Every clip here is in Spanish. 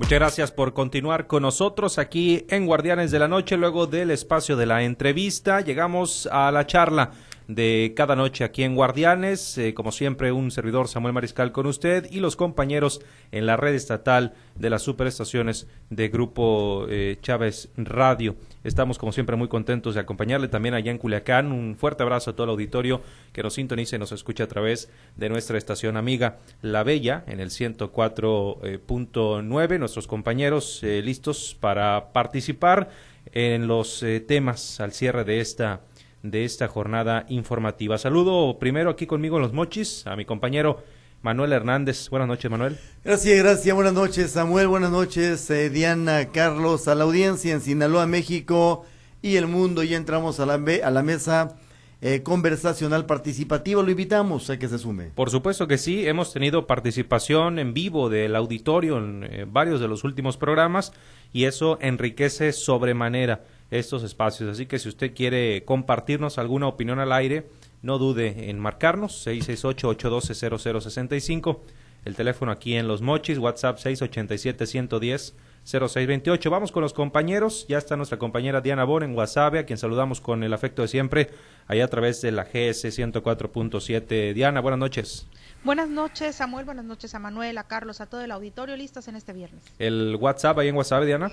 Muchas gracias por continuar con nosotros aquí en Guardianes de la Noche. Luego del espacio de la entrevista, llegamos a la charla de cada noche aquí en Guardianes. Eh, como siempre, un servidor Samuel Mariscal con usted y los compañeros en la red estatal de las superestaciones de Grupo eh, Chávez Radio. Estamos, como siempre, muy contentos de acompañarle también allá en Culiacán. Un fuerte abrazo a todo el auditorio que nos sintoniza y nos escucha a través de nuestra estación amiga La Bella en el 104.9. Nuestros compañeros eh, listos para participar en los temas al cierre de esta de esta jornada informativa. Saludo primero aquí conmigo en los mochis a mi compañero Manuel Hernández. Buenas noches, Manuel. Gracias, gracias. Buenas noches, Samuel. Buenas noches, eh, Diana, Carlos, a la audiencia en Sinaloa, México y el mundo. Ya entramos a la, a la mesa eh, conversacional participativa. Lo invitamos a que se sume. Por supuesto que sí. Hemos tenido participación en vivo del auditorio en eh, varios de los últimos programas y eso enriquece sobremanera estos espacios. Así que si usted quiere compartirnos alguna opinión al aire, no dude en marcarnos 668-812-0065, el teléfono aquí en Los Mochis, WhatsApp 687-110-0628. Vamos con los compañeros, ya está nuestra compañera Diana Bon en WhatsApp, a quien saludamos con el afecto de siempre, allá a través de la GS 104.7. Diana, buenas noches. Buenas noches, Samuel. Buenas noches a Manuel, a Carlos, a todo el auditorio. Listos en este viernes. El WhatsApp ahí en WhatsApp, Diana.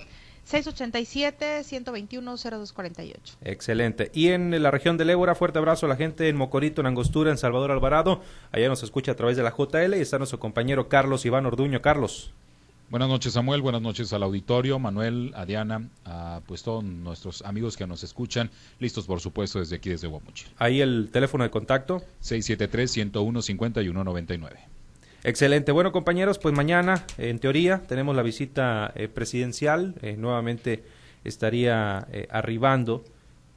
687-121-0248. Excelente. Y en la región del Ébora, fuerte abrazo a la gente en Mocorito, en Angostura, en Salvador Alvarado. Allá nos escucha a través de la JL y está nuestro compañero Carlos Iván Orduño. Carlos. Buenas noches Samuel, buenas noches al auditorio, Manuel, a Diana, a pues todos nuestros amigos que nos escuchan, listos por supuesto desde aquí desde Guamuchil. Ahí el teléfono de contacto. 673-101-5199. Excelente. Bueno, compañeros, pues mañana, en teoría, tenemos la visita eh, presidencial. Eh, nuevamente estaría eh, arribando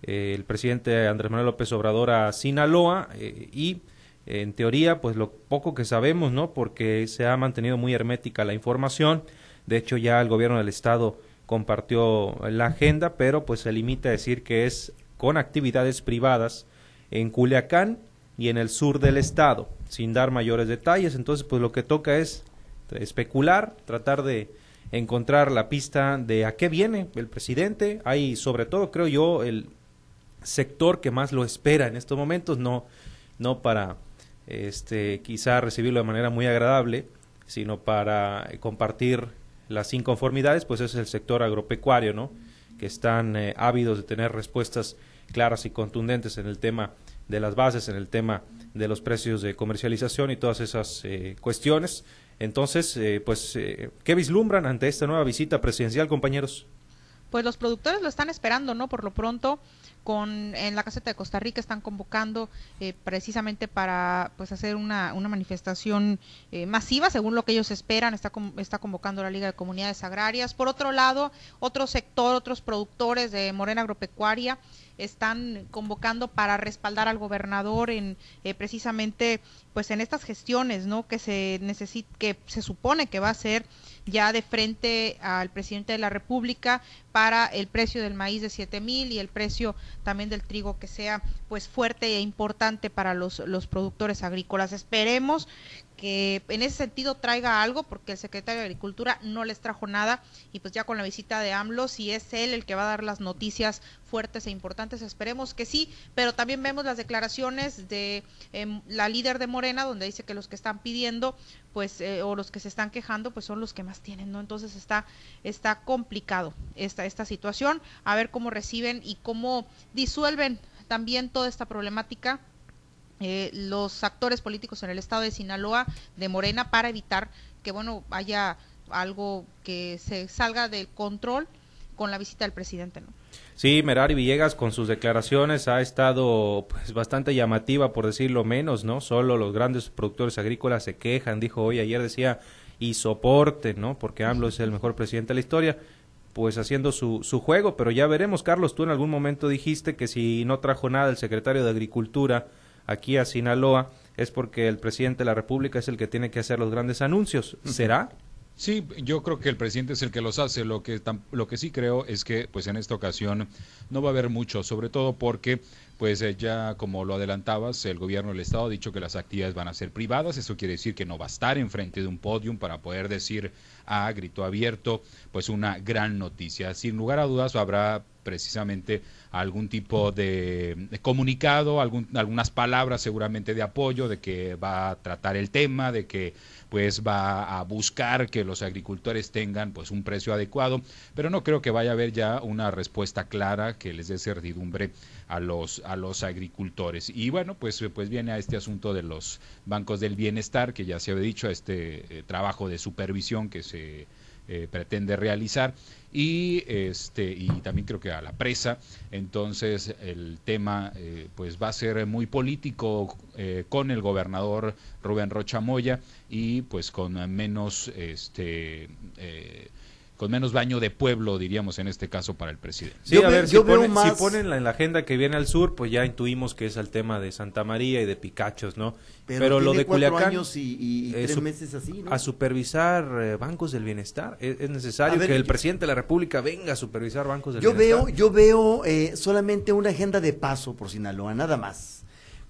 el presidente Andrés Manuel López Obrador a Sinaloa y en teoría, pues lo poco que sabemos, ¿no? Porque se ha mantenido muy hermética la información. De hecho, ya el gobierno del estado compartió la agenda, pero pues se limita a decir que es con actividades privadas en Culiacán y en el sur del estado sin dar mayores detalles. Entonces, pues lo que toca es especular, tratar de encontrar la pista de a qué viene el presidente. Hay, sobre todo, creo yo, el sector que más lo espera en estos momentos, no, no para este, quizá recibirlo de manera muy agradable, sino para compartir las inconformidades, pues es el sector agropecuario, ¿no? Que están eh, ávidos de tener respuestas claras y contundentes en el tema de las bases, en el tema de los precios de comercialización y todas esas eh, cuestiones. Entonces, eh, pues, eh, ¿qué vislumbran ante esta nueva visita presidencial, compañeros? Pues los productores lo están esperando, ¿no? Por lo pronto, con en la caseta de Costa Rica están convocando precisamente para pues hacer una, una manifestación masiva según lo que ellos esperan. Está está convocando la Liga de Comunidades Agrarias. Por otro lado otro sector otros productores de Morena Agropecuaria están convocando para respaldar al gobernador en eh, precisamente pues en estas gestiones no que se necesita que se supone que va a ser ya de frente al presidente de la República para el precio del maíz de siete mil y el precio también del trigo que sea pues fuerte e importante para los, los productores agrícolas. Esperemos que en ese sentido traiga algo, porque el secretario de Agricultura no les trajo nada, y pues ya con la visita de AMLO, si es él el que va a dar las noticias fuertes e importantes, esperemos que sí, pero también vemos las declaraciones de em, la líder de Morena, donde dice que los que están pidiendo, pues, eh, o los que se están quejando, pues son los que más tienen, ¿no? Entonces está, está complicado esta, esta situación, a ver cómo reciben y cómo disuelven también toda esta problemática eh, los actores políticos en el estado de Sinaloa de Morena para evitar que bueno haya algo que se salga del control con la visita del presidente, ¿no? Sí, Merari Villegas con sus declaraciones ha estado pues bastante llamativa por decirlo menos, ¿no? Solo los grandes productores agrícolas se quejan, dijo hoy, ayer decía y soporte, ¿no? Porque AMLO es el mejor presidente de la historia, pues haciendo su, su juego, pero ya veremos, Carlos, tú en algún momento dijiste que si no trajo nada el secretario de Agricultura aquí a Sinaloa es porque el presidente de la República es el que tiene que hacer los grandes anuncios. ¿Será? Sí, yo creo que el presidente es el que los hace. Lo que, lo que sí creo es que, pues en esta ocasión, no va a haber mucho, sobre todo porque pues eh, ya como lo adelantabas, el gobierno del Estado ha dicho que las actividades van a ser privadas, eso quiere decir que no va a estar enfrente de un podium para poder decir a grito abierto, pues una gran noticia. Sin lugar a dudas habrá precisamente algún tipo de, comunicado, algunas palabras seguramente de apoyo, de que va a tratar el tema, de que pues va a buscar que los agricultores tengan pues un precio adecuado, pero no creo que vaya a haber ya una respuesta clara que les dé certidumbre a los a los agricultores. Y bueno, pues pues viene a este asunto de los bancos del bienestar que ya se había dicho, a este eh, trabajo de supervisión que se eh, pretende realizar y este y también creo que a la presa entonces el tema eh, pues va a ser muy político eh, con el gobernador Rubén Rocha Moya y pues con menos este con menos baño de pueblo, diríamos en este caso para el presidente. Sí, a ver, si, ponen, si ponen en la agenda que viene al sur, pues ya intuimos que es el tema de Santa María y de Picachos, ¿no? Pero, lo de Culiacán años y, tres meses así, A supervisar eh, bancos del bienestar. Es, necesario que el presidente de la República venga a supervisar bancos del yo bienestar. Veo, yo veo eh, solamente una agenda de paso por Sinaloa, nada más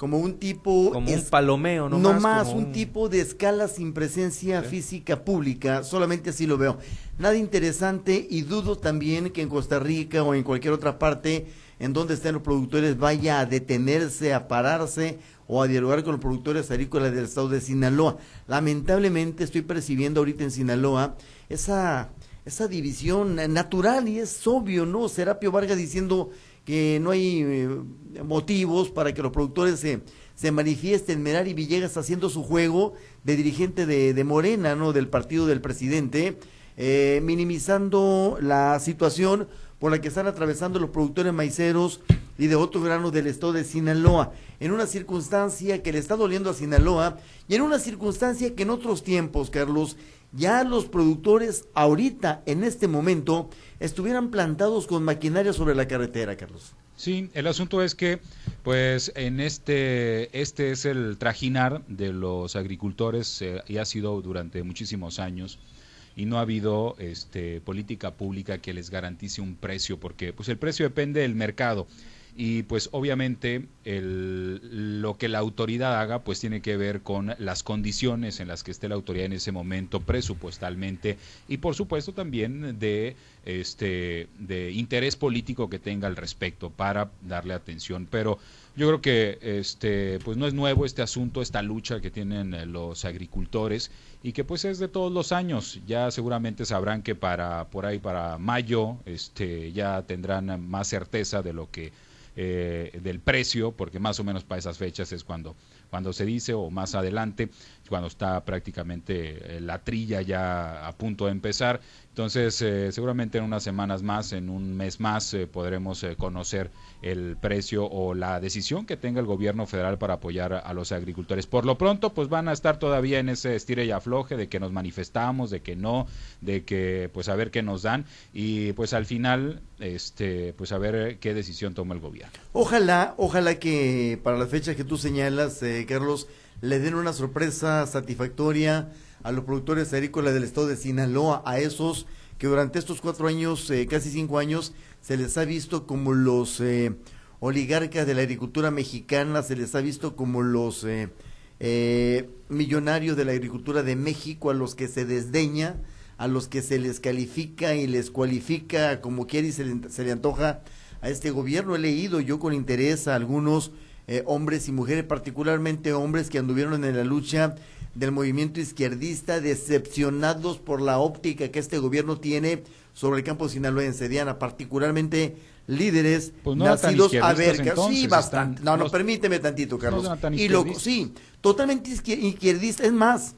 como un tipo como un palomeo no, no más, un, tipo de escala sin presencia física pública solamente así lo veo. Nada interesante y dudo también que en Costa Rica o en cualquier otra parte en donde estén los productores vaya a detenerse a pararse o a dialogar con los productores agrícolas del estado de Sinaloa. Lamentablemente estoy percibiendo ahorita en Sinaloa esa esa división natural y es obvio no Serapio Vargas diciendo que no hay eh, motivos para que los productores se, se manifiesten. Merari Villegas haciendo su juego de dirigente de, Morena, ¿no? Del partido del presidente, eh, minimizando la situación por la que están atravesando los productores maiceros y de otros granos del estado de Sinaloa, en una circunstancia que le está doliendo a Sinaloa y en una circunstancia que en otros tiempos, Carlos, ya los productores ahorita, en este momento, estuvieran plantados con maquinaria sobre la carretera, Carlos. Sí, el asunto es que, pues, en este, este es el trajinar de los agricultores eh, y ha sido durante muchísimos años y no ha habido este, política pública que les garantice un precio, porque pues el precio depende del mercado y pues obviamente el, lo que la autoridad haga pues tiene que ver con las condiciones en las que esté la autoridad en ese momento presupuestalmente y por supuesto también de este de interés político que tenga al respecto para darle atención. Pero yo creo que este pues no es nuevo este asunto esta lucha que tienen los agricultores y que pues es de todos los años. Ya seguramente sabrán que para por ahí para mayo este ya tendrán más certeza de lo que eh, del precio, porque más o menos para esas fechas es cuando, cuando se dice, o más adelante, cuando está prácticamente eh, la trilla ya a punto de empezar. Entonces, eh, seguramente en unas semanas más, en un mes más, podremos conocer el precio o la decisión que tenga el gobierno federal para apoyar a, los agricultores. Por lo pronto, pues van a estar todavía en ese estire y afloje de que nos manifestamos, de que no, de que pues a ver qué nos dan y pues al final, este, pues a ver qué decisión toma el gobierno. Ojalá, ojalá que para la fecha que tú señalas, eh, Carlos, le den una sorpresa satisfactoria a los productores agrícolas del estado de Sinaloa, a esos que durante estos cuatro años, eh, casi cinco años, se les ha visto como los eh, oligarcas de la agricultura mexicana, se les ha visto como los eh, eh, millonarios de la agricultura de México a los que se desdeña, a los que se les califica y les cualifica como quiere y se le, se le antoja a este gobierno. He leído yo con interés a algunos hombres y mujeres, particularmente hombres que anduvieron en la lucha del movimiento izquierdista, decepcionados por la óptica que este gobierno tiene sobre el campo sinaloense, Diana, particularmente líderes pues nacidos a ver, sí, bastante. no, no, permíteme tantito, Carlos. y lo, sí, totalmente izquierdista, es más,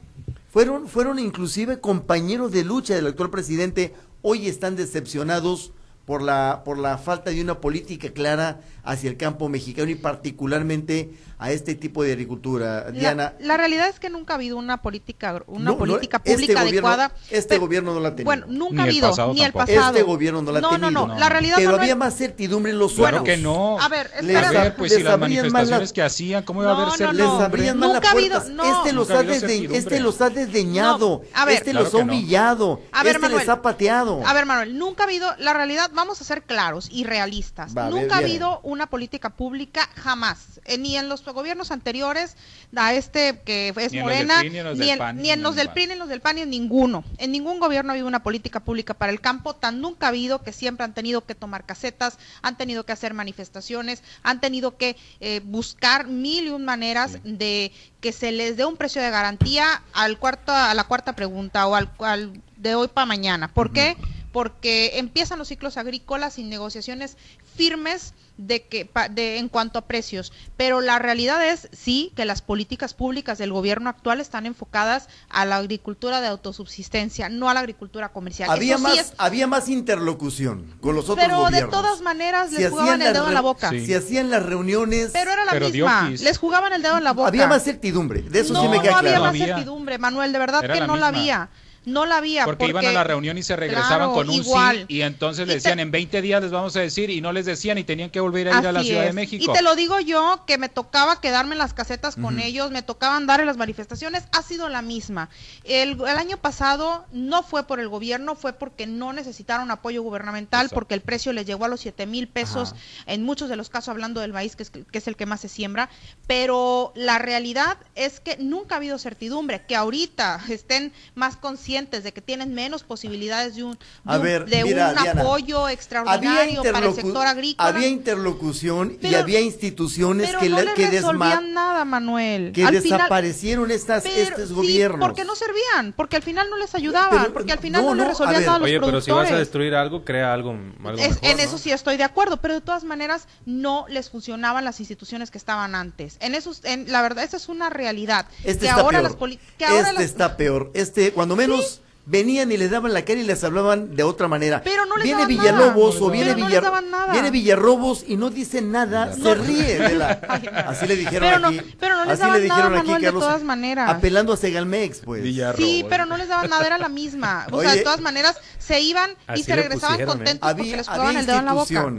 fueron, fueron inclusive compañeros de lucha del actual presidente, hoy están decepcionados por la, por la falta de una política clara hacia el campo mexicano y particularmente a este tipo de agricultura. Diana. La, realidad es que nunca ha habido una política, una política este pública adecuada. Este gobierno no la ha tenido. Bueno, nunca ha habido, ni el pasado. Este gobierno no la ha tenido. No, no, la realidad Pero había más certidumbre en los Claro que no. A ver, espera. A ver, pues si las manifestaciones que hacían, ¿cómo iba a haber certidumbre? Les abrían mal las puertas. este, los ha este los ha desdeñado. A ver, este los ha humillado. A ver, este les ha pateado. A ver, Manuel, nunca ha habido, la realidad vamos a ser claros y realistas. Nunca ha habido una política pública, jamás, eh, ni en los gobiernos anteriores, a este que es Ni Morena, ni en los ni del en, PAN, ni ni en en los el del. PRI, ni en los del PAN, ni en ninguno. En ningún gobierno ha habido una política pública para el campo, tan nunca ha habido que siempre han tenido que tomar casetas, han tenido que hacer manifestaciones, han tenido que eh, buscar mil y un maneras de que se les dé un precio de garantía al cuarto, a la cuarta pregunta o al, al de hoy para mañana. ¿Por qué? Porque empiezan los ciclos agrícolas sin negociaciones firmes de que pa- de en cuanto a precios, pero la realidad es sí que las políticas públicas del gobierno actual están enfocadas a la agricultura de autosubsistencia, no a la agricultura comercial. Había Eso sí más, es- había más interlocución con los otros pero de gobiernos. todas maneras Si les jugaban el dedo en la boca. Sí. Si hacían las reuniones, Pero era la Pero misma, les jugaban el dedo en la boca. había más certidumbre. De eso no, sí me queda no había claro. más No había. certidumbre, Manuel, de verdad Era que la no la había. No la había. Porque, iban a la reunión y se regresaban Claro, con un igual. sí y entonces le te- decían en 20 días les vamos a decir y no les decían y tenían que volver a ir a la Ciudad de. México. Y te lo digo yo, que me tocaba quedarme en las casetas con ellos, me tocaba andar en las manifestaciones, ha sido la misma. El, el año pasado no fue por el gobierno, fue porque no necesitaron apoyo gubernamental, Exacto. porque el precio les llegó a los 7 mil pesos, Ajá. en muchos de los casos hablando del maíz, que es, que es el que más se siembra, pero la realidad es que nunca ha habido certidumbre, que ahorita estén más conscientes de que tienen menos posibilidades de un, de A un- ver, de mira, un Diana, apoyo extraordinario para el sector agrícola. había interlocución y Pero- había instituciones Pero que, no la- les que, resolvían nada, Manuel. que Al final- desaparecieron estas, pero estos sí, gobiernos. porque no servían, porque al final no les ayudaban, Pero, porque al final no, no, les no, a resolvían ver. nada a los Oye, pero si vas a productores. destruir algo, crea algo, algo Es- mejor, en ¿no? eso sí estoy de acuerdo, pero de todas maneras no les funcionaban las instituciones que estaban antes. En eso, en, la verdad, esa es una realidad. Este que está ahora peor. las que ahora este las- está peor. Este, cuando menos venían y les daban la cara y les hablaban de otra manera. Pero no les viene daban Villalobos nada. o viene Pero no les Villar- daban nada. viene Villarrobos y no dice nada, se ríe de la así le dijeron Pero no- aquí. pero no les así daban le dijeron nada, aquí Manuel, de Carlos, todas maneras. apelando a Segalmex, pues. Sí, pero no les daban nada, era la misma. O sea, Oye. de todas maneras, se iban y se regresaban pusieron, ¿eh? contentos porque Había, les había jugaban el dedo en la boca.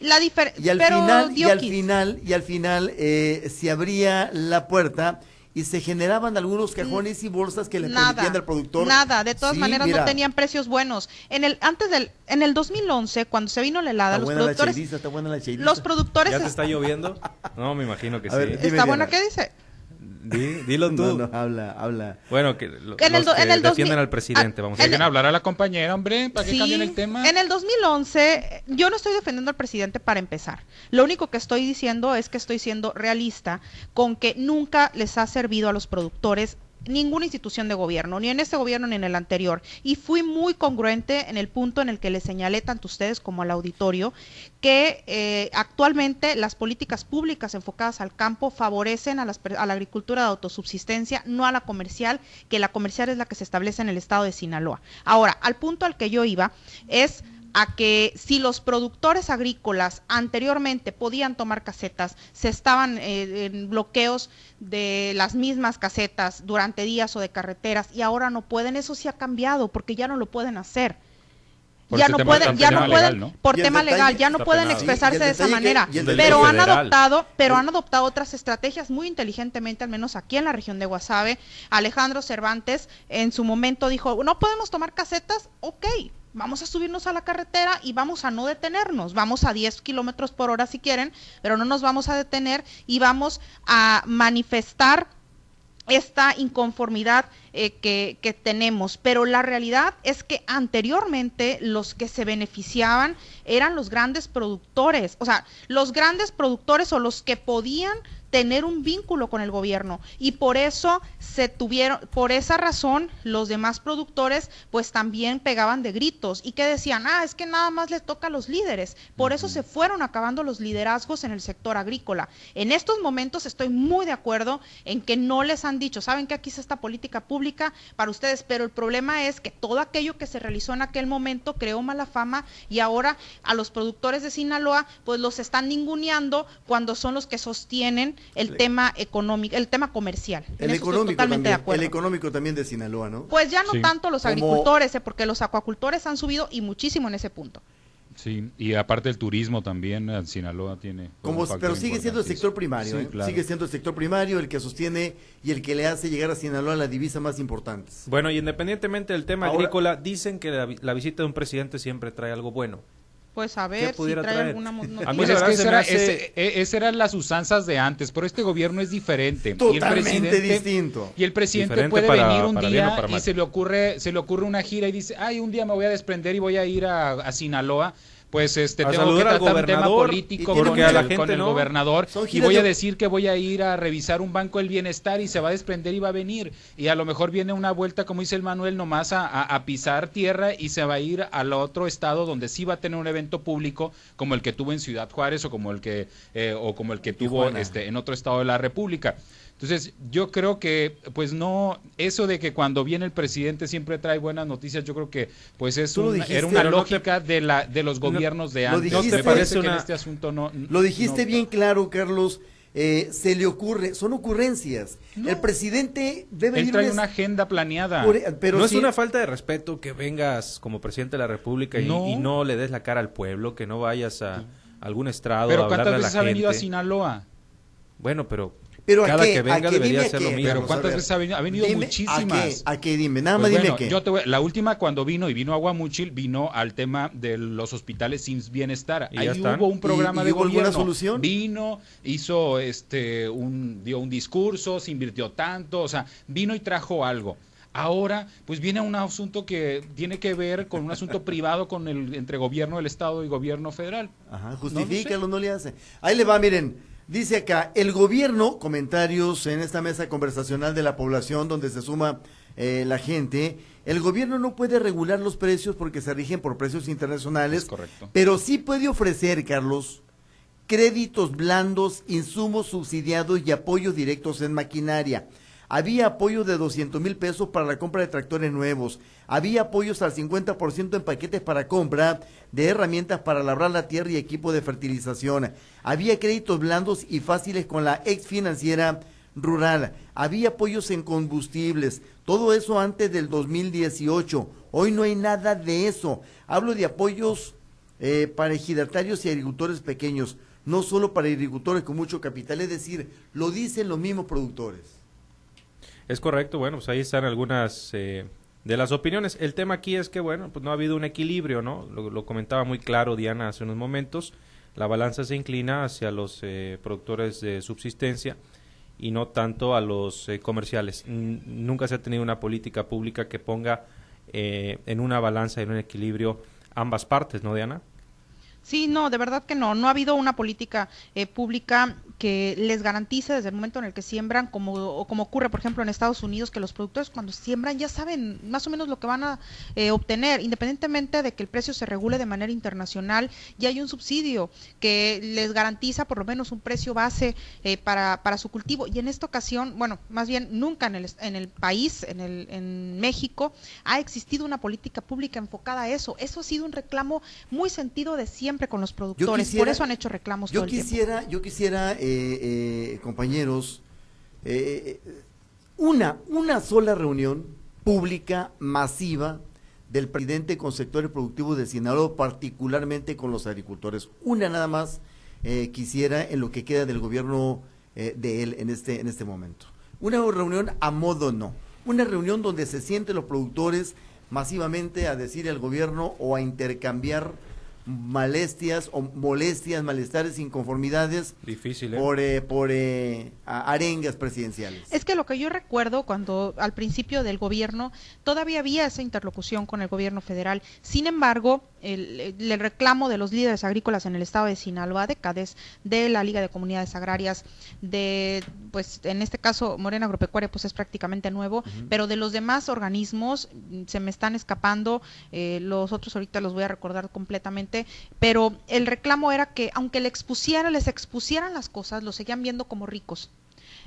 La Y al pero, final, y al final, y al final eh, se abría la puerta y se generaban algunos cajones y bolsas que le nada, permitían al productor. nada, de todas Sí, maneras mira, no tenían precios buenos. En el antes del en el 2011 cuando se vino la helada, Está los buena la productores cheiriza, está buena la cheiriza. los productores ¿Ya te está lloviendo? No, me imagino que A sí. está buena qué dice? Di- dilo tú. No, no, habla, habla. Bueno, que lo- En el los en que el 2000 defienden al presidente, ah, vamos a en. Dejen hablar a la compañera, hombre, para que Sí, cambien el tema. En el 2011, yo no estoy defendiendo al presidente para empezar. Lo único que estoy diciendo es que estoy siendo realista con que nunca les ha servido a los productores ninguna institución de gobierno, ni en este gobierno ni en el anterior. Y fui muy congruente en el punto en el que les señalé tanto a ustedes como al auditorio que eh, actualmente las políticas públicas enfocadas al campo favorecen a, las a la agricultura de autosubsistencia, no a la comercial, que la comercial es la que se establece en el estado de Sinaloa. Ahora, al punto al que yo iba es a que si los productores agrícolas anteriormente podían tomar casetas, se estaban eh, en bloqueos de las mismas casetas durante días o de carreteras y ahora no pueden, eso sí ha cambiado porque ya no lo pueden hacer. Por ya no tema- pueden, ya no legal, pueden, ¿no? por tema detalle- legal, ya no pueden penado. expresarse de esa que- manera. Pero han federal. adoptado, pero han adoptado otras estrategias muy inteligentemente, al menos aquí en la región de Guasave. Alejandro Cervantes en su momento dijo, no podemos tomar casetas, ok, vamos a subirnos a la carretera y vamos a no detenernos, vamos a 10 kilómetros por hora si quieren, pero no nos vamos a detener y vamos a manifestar esta inconformidad eh, que, que tenemos. Pero la realidad es que anteriormente los que se beneficiaban eran los grandes productores, o sea, los grandes productores o los que podían tener un vínculo con el gobierno. Y por eso se tuvieron por esa razón los demás productores pues también pegaban de gritos y que decían ah es que nada más les toca a los líderes por eso se fueron acabando los liderazgos en el sector agrícola. En estos momentos estoy muy de acuerdo en que no les han dicho saben que aquí está esta política pública para ustedes pero el problema es que todo aquello que se realizó en aquel momento creó mala fama y ahora a los productores de Sinaloa pues los están ninguneando cuando son los que sostienen el tema económico, el tema comercial. En El eso estoy económico totalmente de también, acuerdo. el económico también de Sinaloa, ¿no? Pues ya no Sí. tanto los Como- agricultores, eh, porque los acuacultores han subido y muchísimo en ese punto. Sí, y aparte el turismo también, en Sinaloa tiene... Como, pero sigue siendo el sector primario, Sí, ¿eh? claro. sigue siendo el sector primario el que sostiene y el que le hace llegar a Sinaloa la divisa más importante. Bueno, y independientemente del tema Ahora- agrícola, dicen que la, la visita de un presidente siempre trae algo bueno. Pues a ver si trae traer? alguna A mí noticia. la Pues es que se esa me era- hace- ese- e- esas eran las usanzas de antes, pero este gobierno es diferente. y el Totalmente presidente- distinto. Y el presidente Diferente puede para- venir un día y se le ocurre se le ocurre una gira y dice, ay, un día me voy a desprender y voy a ir a, a Sinaloa. Pues este A tengo que tratar un tema político con, el, gente con el no. gobernador y voy a de- decir que voy a ir a revisar un banco del bienestar y se va a desprender y va a venir y a lo mejor viene una vuelta como dice el Manuel nomás a, a- a pisar tierra y se va a ir al otro estado donde sí va a tener un evento público como el que tuvo en Ciudad Juárez o como el que eh, o como el que tuvo Tijuana. este en otro estado de la República. Entonces, yo creo que, pues no, eso de que cuando viene el presidente siempre trae buenas noticias, yo creo que, pues es lo dijiste, era una pero no te- lógica de la de los gobiernos de lo antes. dijiste, Me parece que en este asunto no. Lo dijiste no- bien claro, Carlos. eh, se le ocurre, son ocurrencias. No. El presidente debe Él trae un una agenda planeada. por- pero no es una falta de respeto que vengas como presidente de la República y No. y no, le des la cara al pueblo, que no vayas a algún estrado Pero a ¿cuántas hablarle a la veces ha venido a. Sinaloa? Bueno, pero, Pero ¿a cada qué? que ¿A venga qué? debería Dime a ser lo mismo. Pero ¿cuántas a veces ha venido? Ha venido Dime, muchísimas. ¿A qué? ¿A qué? Dime, nada Pues más dime bueno, qué. yo te voy- la última cuando vino y vino a Guamuchil vino al tema de los hospitales sin bienestar. ¿Y Ahí hubo un programa ¿Y- y de hubo alguna gobierno. solución? Vino, hizo este un dio un discurso, se invirtió tanto, o sea, vino y trajo algo. Ahora, pues viene un asunto que tiene que ver con un asunto privado con el entre gobierno del estado y gobierno federal. Ajá, No justifícalo, no, le hace. Ahí le va, miren. Dice acá, el gobierno, comentarios en esta mesa conversacional de la población donde se suma eh, la gente, el gobierno no puede regular los precios porque se rigen por precios internacionales, Es correcto. pero sí puede ofrecer, Carlos, créditos blandos, insumos subsidiados y apoyos directos en maquinaria. Había apoyo de 200 mil pesos para la compra de tractores nuevos. Había apoyos al 50% en paquetes para compra de herramientas para labrar la tierra y equipo de fertilización. Había créditos blandos y fáciles con la ex financiera rural. Había apoyos en combustibles. Todo eso antes del 2018. Hoy no hay nada de eso. Hablo de apoyos eh, para ejidatarios y agricultores pequeños, no solo para agricultores con mucho capital. Es decir, lo dicen los mismos productores. Es correcto, bueno, pues ahí están algunas eh, de las opiniones. El tema aquí es que, bueno, pues no ha habido un equilibrio, ¿no? Lo, comentaba muy claro Diana hace unos momentos. La balanza se inclina hacia los eh, productores de subsistencia y no tanto a los eh, comerciales. Nunca se ha tenido una política pública que ponga eh, en una balanza, en un equilibrio ambas partes, ¿no, Diana? Sí, no, de verdad que no. No ha habido una política eh, pública que les garantice desde el momento en el que siembran, como, como ocurre, por ejemplo, en Estados Unidos, que los productores cuando siembran ya saben más o menos lo que van a eh, obtener, independientemente de que el precio se regule de manera internacional, ya hay un subsidio que les garantiza por lo menos un precio base eh, para, para su cultivo. Y en esta ocasión, bueno, más bien nunca en el, en el país, en, el, en México, ha existido una política pública enfocada a eso. Eso ha sido un reclamo muy sentido de siempre con los productores. quisiera- por eso han hecho reclamos Yo todo el tiempo. quisiera, yo quisiera, eh, eh, compañeros, eh, una, una sola reunión pública, masiva, del presidente con sectores productivos de Sinaloa, particularmente con los agricultores. Una nada más quisiera en lo que queda del gobierno de él en este, en este momento. Una reunión a modo no. Una reunión donde se sienten los productores masivamente a decir al gobierno o a intercambiar molestias o molestias, malestares, inconformidades Difícil, ¿eh? por, eh, por eh, arengas presidenciales. Es que lo que yo recuerdo cuando al principio del gobierno todavía había esa interlocución con el gobierno federal. Sin embargo, el, el reclamo de los líderes agrícolas en el estado de Sinaloa, de CADES, de la Liga de Comunidades Agrarias, de, pues en este caso Morena Agropecuaria, pues es prácticamente nuevo, pero de los demás organismos mm, se me están escapando, eh, los otros ahorita los voy a recordar completamente, pero el reclamo era que aunque le expusieran, les expusieran las cosas, los seguían viendo como ricos.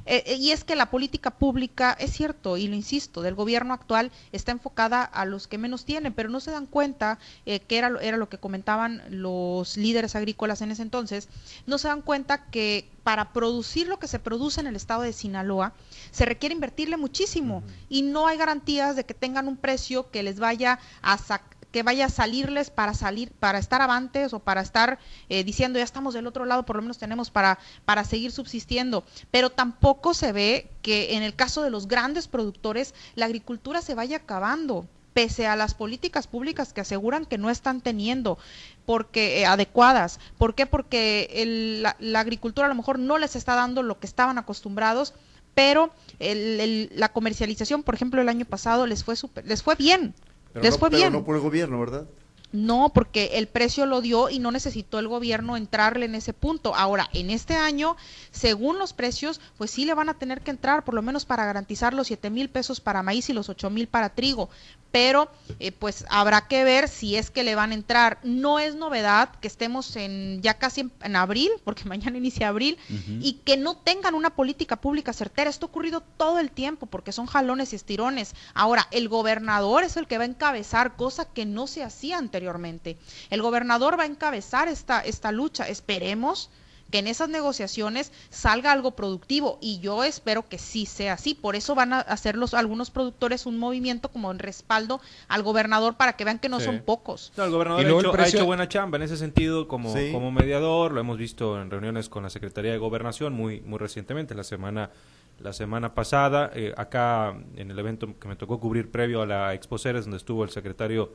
Eh, eh, y es que la política pública, es cierto, y lo insisto, del gobierno actual está enfocada a los que menos tienen, pero no se dan cuenta, eh, que era, lo- era lo que comentaban los líderes agrícolas en ese entonces, no se dan cuenta que para producir lo que se produce en el estado de Sinaloa, se requiere invertirle muchísimo y no hay garantías de que tengan un precio que les vaya a sacar que vaya a salirles para salir, para estar avantes o para estar eh, diciendo ya estamos del otro lado, por lo menos tenemos para, para seguir subsistiendo. Pero tampoco se ve que en el caso de los grandes productores la agricultura se vaya acabando. pese a las políticas públicas que aseguran que no están teniendo porque eh, adecuadas. ¿Por qué? Porque la, agricultura a lo mejor no les está dando lo que estaban acostumbrados, pero la comercialización, por ejemplo, el año pasado les fue super, les fue bien. Les fue bien. no por el gobierno, ¿verdad? No, porque el precio lo dio y no necesitó el gobierno entrarle en ese punto. Ahora, en este año, según los precios, pues sí le van a tener que entrar, por lo menos para garantizar los siete mil pesos para maíz y los ocho mil para trigo pero eh, pues habrá que ver si es que le van a entrar. No es novedad que estemos en ya casi en, abril, porque mañana inicia abril, y que no tengan una política pública certera. Esto ha ocurrido todo el tiempo porque son jalones y estirones. Ahora, el gobernador es el que va a encabezar, cosa que no se hacía anteriormente. El gobernador va a encabezar esta, esta lucha. Esperemos que en esas negociaciones salga algo productivo y yo espero que sí sea así. Por eso van a hacer los, algunos productores un movimiento como en respaldo al gobernador para que vean que no son pocos. el gobernador ha hecho, buena chamba en ese sentido como, como mediador, lo hemos visto en reuniones con la Secretaría de Gobernación muy, muy recientemente, la semana la semana pasada, eh, acá en el evento que me tocó cubrir previo a la Exposeres, donde estuvo el secretario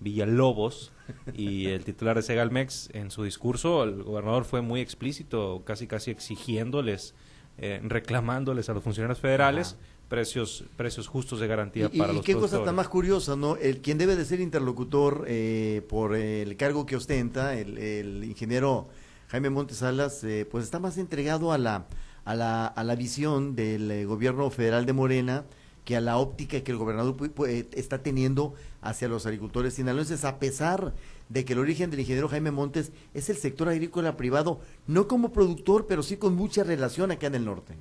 Villalobos y el titular de Segalmex, en su discurso, el gobernador fue muy explícito, casi casi exigiéndoles, eh, reclamándoles a los funcionarios federales precios precios justos de garantía para los y qué cosa tan más curiosa, ¿no? El quien debe de ser interlocutor eh, por el cargo que ostenta, el, ingeniero Jaime Montes Salas, eh, pues está más entregado a la, a la, a la visión del gobierno federal de Morena, que a la óptica que el gobernador está teniendo hacia los agricultores sinaloenses, a pesar de que el origen del ingeniero Jaime Montes es el sector agrícola privado, no como productor, pero sí con mucha relación acá en el norte.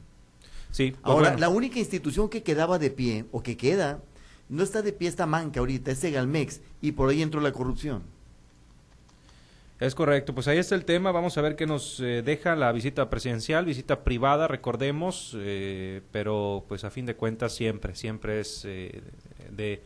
Sí. Pues Ahora, la única institución que quedaba de pie, o que queda, no está de pie esta manca ahorita, es Segalmex, y por ahí entró la corrupción. Es correcto, pues ahí está el tema, vamos a ver qué nos eh, deja la visita presidencial, visita privada, recordemos, eh, pero pues a fin de cuentas siempre, siempre es eh, de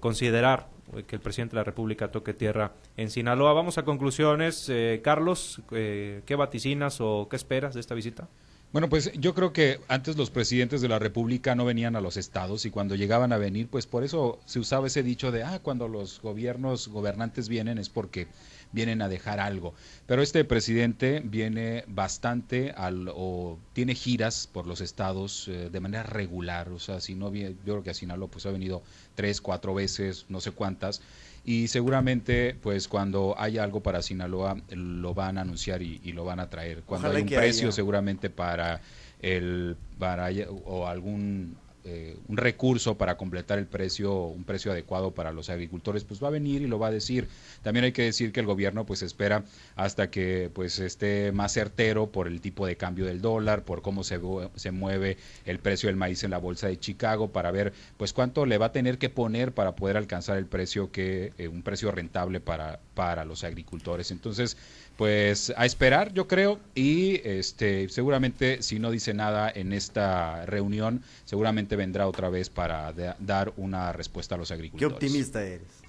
considerar que el presidente de la República toque tierra en Sinaloa. Vamos a conclusiones, Carlos, ¿qué vaticinas o qué esperas de esta visita? Bueno, pues yo creo que antes los presidentes de la República no venían a los estados y cuando llegaban a venir, pues por eso se usaba ese dicho de, ah, cuando los gobiernos gobernantes vienen es porque vienen a dejar algo. Pero este presidente viene bastante al, o tiene giras por los estados eh, de manera regular, o sea, si no yo creo que a Sinaloa pues ha venido tres, cuatro veces, no sé cuántas, y seguramente pues cuando haya algo para Sinaloa lo van a anunciar y, lo van a traer. Cuando hay un precio seguramente para el para o algún eh, un recurso para completar el precio, un precio adecuado para los agricultores, pues va a venir y lo va a decir. También hay que decir que el gobierno pues espera hasta que pues esté más certero por el tipo de cambio del dólar, por cómo se, se mueve el precio del maíz en la bolsa de Chicago, para ver pues cuánto le va a tener que poner para poder alcanzar el precio que, eh, un precio rentable para, para los agricultores. Entonces, pues a esperar, yo creo, y este seguramente si no dice nada en esta reunión, seguramente vendrá otra vez para dar una respuesta a los agricultores. Qué optimista eres.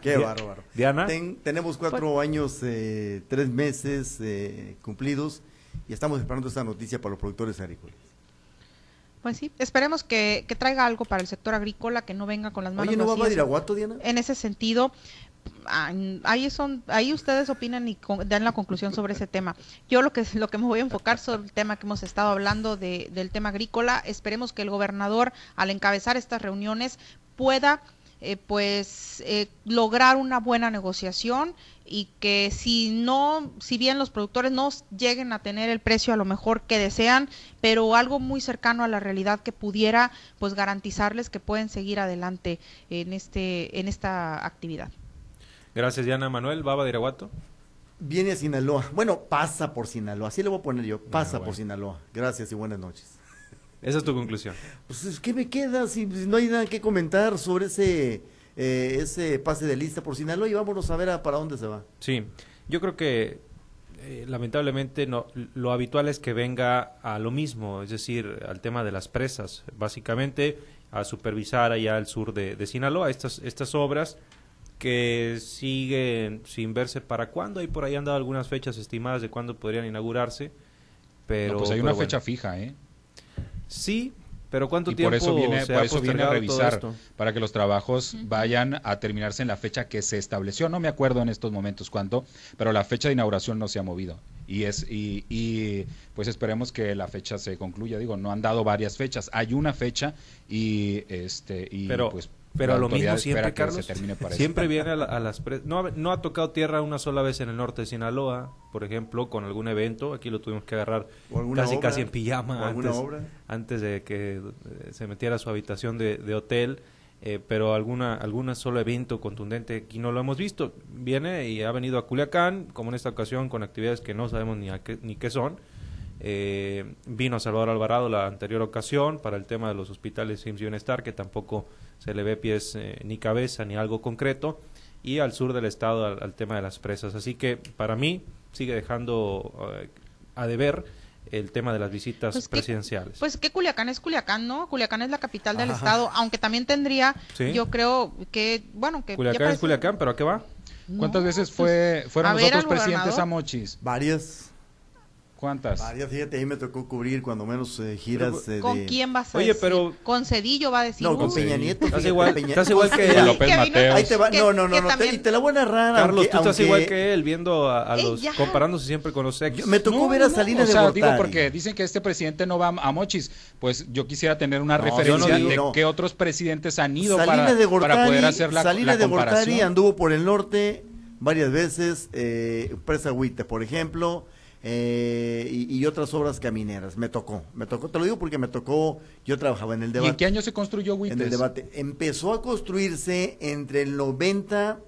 Qué bárbaro. Diana. tenemos cuatro pues- años, eh, tres meses eh, cumplidos y estamos esperando esta noticia para los productores agrícolas. Pues sí, esperemos que, traiga algo para el sector agrícola, que no venga con las manos Oye, ¿no va a Badiraguato, Diana? En ese sentido, ahí son ahí ustedes opinan y dan la conclusión sobre ese tema. Yo lo que lo que me voy a enfocar sobre el tema que hemos estado hablando de, del tema agrícola. Esperemos que el gobernador al encabezar estas reuniones pueda eh, pues eh, lograr una buena negociación y que si no, si bien los productores no lleguen a tener el precio a lo mejor que desean, pero algo muy cercano a la realidad que pudiera pues garantizarles que pueden seguir adelante en este en esta actividad. Gracias, Diana Manuel. Baba de Iraguato. Viene a Sinaloa. Bueno, pasa por Sinaloa. Así le voy a poner yo. Pasa ah, por Sinaloa. Gracias y buenas noches. Esa es tu conclusión. Pues, ¿qué me queda si no hay nada que comentar sobre ese, eh, ese pase de lista por Sinaloa y vámonos a ver para dónde se va? Sí, yo creo que eh, lamentablemente no, lo habitual es que venga a lo mismo, es decir, al tema de las presas, básicamente a supervisar allá al sur de, de Sinaloa estas, estas obras que siguen sin verse para cuándo. Hay por ahí han dado algunas fechas estimadas de cuándo podrían inaugurarse. Pero, pues hay una fecha fija, ¿eh? Sí, Pero ¿cuánto y tiempo por eso viene, se por ha eso viene a revisar para que los trabajos vayan a terminarse en la fecha que se estableció. No me acuerdo en estos momentos cuánto, pero la fecha de inauguración no se ha movido. Y es y, y, pues esperemos que la fecha se concluya. Digo, no han dado varias fechas. Hay una fecha y este y pero pues pero la lo mismo siempre Carlos se termine para siempre viene a, la- a las pre- no, ha- no ha tocado tierra una sola vez en el norte de Sinaloa por ejemplo con algún evento. Aquí lo tuvimos que agarrar casi obra, casi en pijama antes, obra. antes de que eh, se metiera a su habitación de, de hotel. Eh, pero alguna alguna solo evento contundente aquí no lo hemos visto. Viene y ha venido a Culiacán como en esta ocasión con actividades que no sabemos ni a qué, ni qué son. Eh, vino Salvador Alvarado la anterior ocasión para el tema de los hospitales IMSS Bienestar, que tampoco se le ve pies eh, ni cabeza ni algo concreto, y al sur del estado al, al tema de las presas. Así que para mí sigue dejando eh, a deber el tema de las visitas Pues que- presidenciales. Pues que Culiacán es Culiacán, ¿no? Culiacán es la capital del Ajá. estado, aunque también tendría, Sí. yo creo que, bueno, que... Culiacán es Culiacán, pero ¿a qué va? ¿Cuántas No, veces pues, fue fueron los otros presidentes a Mochis? Varias. ¿Cuántas? Varias, fíjate, ahí me tocó cubrir cuando menos eh, giras Pero, ¿Con de- quién vas a Oye, decir? pero- Con Cedillo va a decir. No, con. Peña Nieto. Estás igual- Peña- estás igual que él. López Mateos. Ahí te va, no, no, no, no, te- y te la voy a narrar. Carlos, aunque- tú estás aunque- igual que él, viendo a, los, comparándose siempre con los ex. Yo- me tocó No, ver a no, Salinas o de sea, Gortari. digo porque dicen que este presidente no va a Mochis, pues yo quisiera tener una No, referencia no digo, de no. qué otros presidentes han ido Salinas para, de Gortari, para poder hacer la, Salinas la de Gortari anduvo por el norte varias veces, eh, Presa Huite, por ejemplo, eh, y, y otras obras camineras. Me tocó, me tocó, te lo digo porque me tocó, yo trabajaba en el ¿Y debate. en qué año se construyó en Huites? el debate. Empezó a construirse entre el 90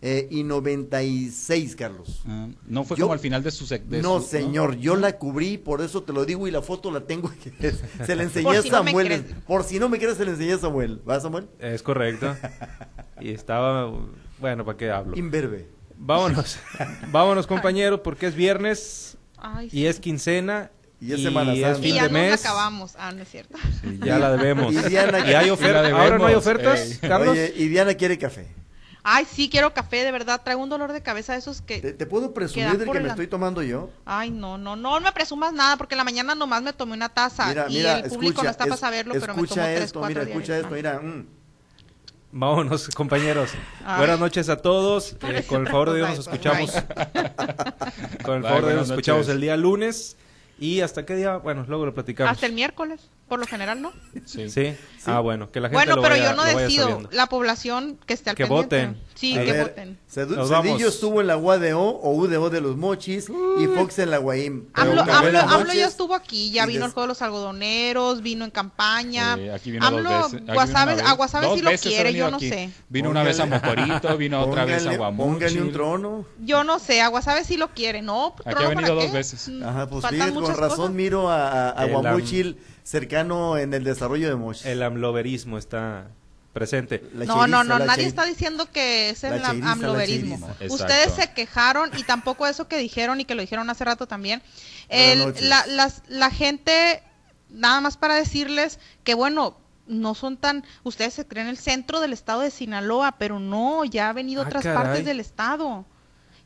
eh, y 96, Carlos. Ah, no fue Yo- como al final de su... de no, su- señor, yo la cubrí, por eso te lo digo y la foto la tengo. se la enseñé Por a si Samuel. por si no me crees, se la enseñé a Samuel. ¿Va, Samuel? Es correcto. y estaba, bueno, ¿para qué hablo? Imberbe. Vámonos, vámonos compañeros, porque es viernes Ay, y es quincena Y es Semana es Santa. fin y ya de nos mes. acabamos. Ah, no es cierto. y ya la debemos. Y Diana- Y hay ofertas. Ahora no hay ofertas, ey. Carlos. Oye, y Diana quiere café. Ay, sí, quiero café, de verdad. Traigo un dolor de cabeza de esos ¿Te, que... te puedo presumir del que me estoy tomando yo? Ay, no, no, no me presumas nada porque en la mañana nomás me tomé una taza Mira, y mira, el público escucha, no está para es- saberlo, pero me tomo escucha tres, esto, cuatro mira, escucha diarios. esto, mira. mm. Vámonos, compañeros. Ay. Buenas noches a todos. Eh, con el favor de Dios nos escuchamos. con el Bye, favor de Dios nos escuchamos el día lunes. ¿Y hasta qué día? Bueno, luego lo platicamos. Hasta el miércoles, por lo general, ¿no? Sí. ¿Sí? Ah, bueno, que la gente Bueno, lo pero vaya- yo no decido. La población que esté al Que pendiente. voten. Sí, A que ver, voten. Cedu- Nos Cedillo vamos. estuvo en la UADO o UDO de los Mochis y Fox en la Guaim. AMLO, AMLO- AMLO ya estuvo aquí, ya vino des- el juego de los algodoneros, vino en campaña. Eh, aquí vino AMLO, dos veces. Aquí Guasave, vino una a. Guasave sí lo quiere, yo no aquí. sé. Vino una vez a Mocorito, vino otra vez a Guamuchil. Póngale un trono. Yo no sé, a Guasave sí lo quiere, ¿no? Aquí ha ¿trono para venido dos veces. Ajá, pues fíjate, con razón miro a, Guamuchil cercano en el desarrollo de. El amloverismo está presente. La No, no, cheiriza, no, nadie está diciendo que es el cheiriza, amloverismo. Ustedes se quejaron y tampoco eso que dijeron y que lo dijeron hace rato también. El- la, las- la gente, nada más para decirles que bueno, no son tan, ustedes se creen el centro del estado de Sinaloa, pero no, ya ha venido Ah, otras caray. partes del estado.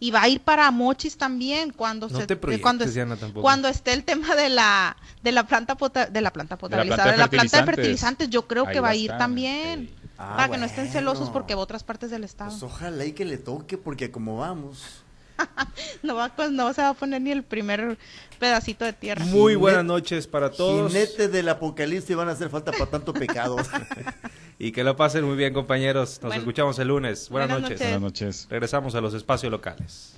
Y va a ir para Mochis también cuando No se te proyectes, cuando, Diana, tampoco. cuando esté el tema de la de la planta pota- de la planta potabilizada, de la planta de fertilizantes. yo creo Ahí que va va a ir estar, también. sí. Ah, para que no estén celosos bueno. porque va a otras partes del estado. Pues ojalá y que le toque, porque como vamos. No, va, pues, no se va a poner ni el primer pedacito de tierra. Muy buenas noches para todos. Jinetes del apocalipsis van a hacer falta para tanto pecado. Y que lo pasen muy bien, compañeros. Nos Bueno. escuchamos el lunes. Buenas, Buenas noches. noches. Buenas noches. Regresamos a los espacios locales.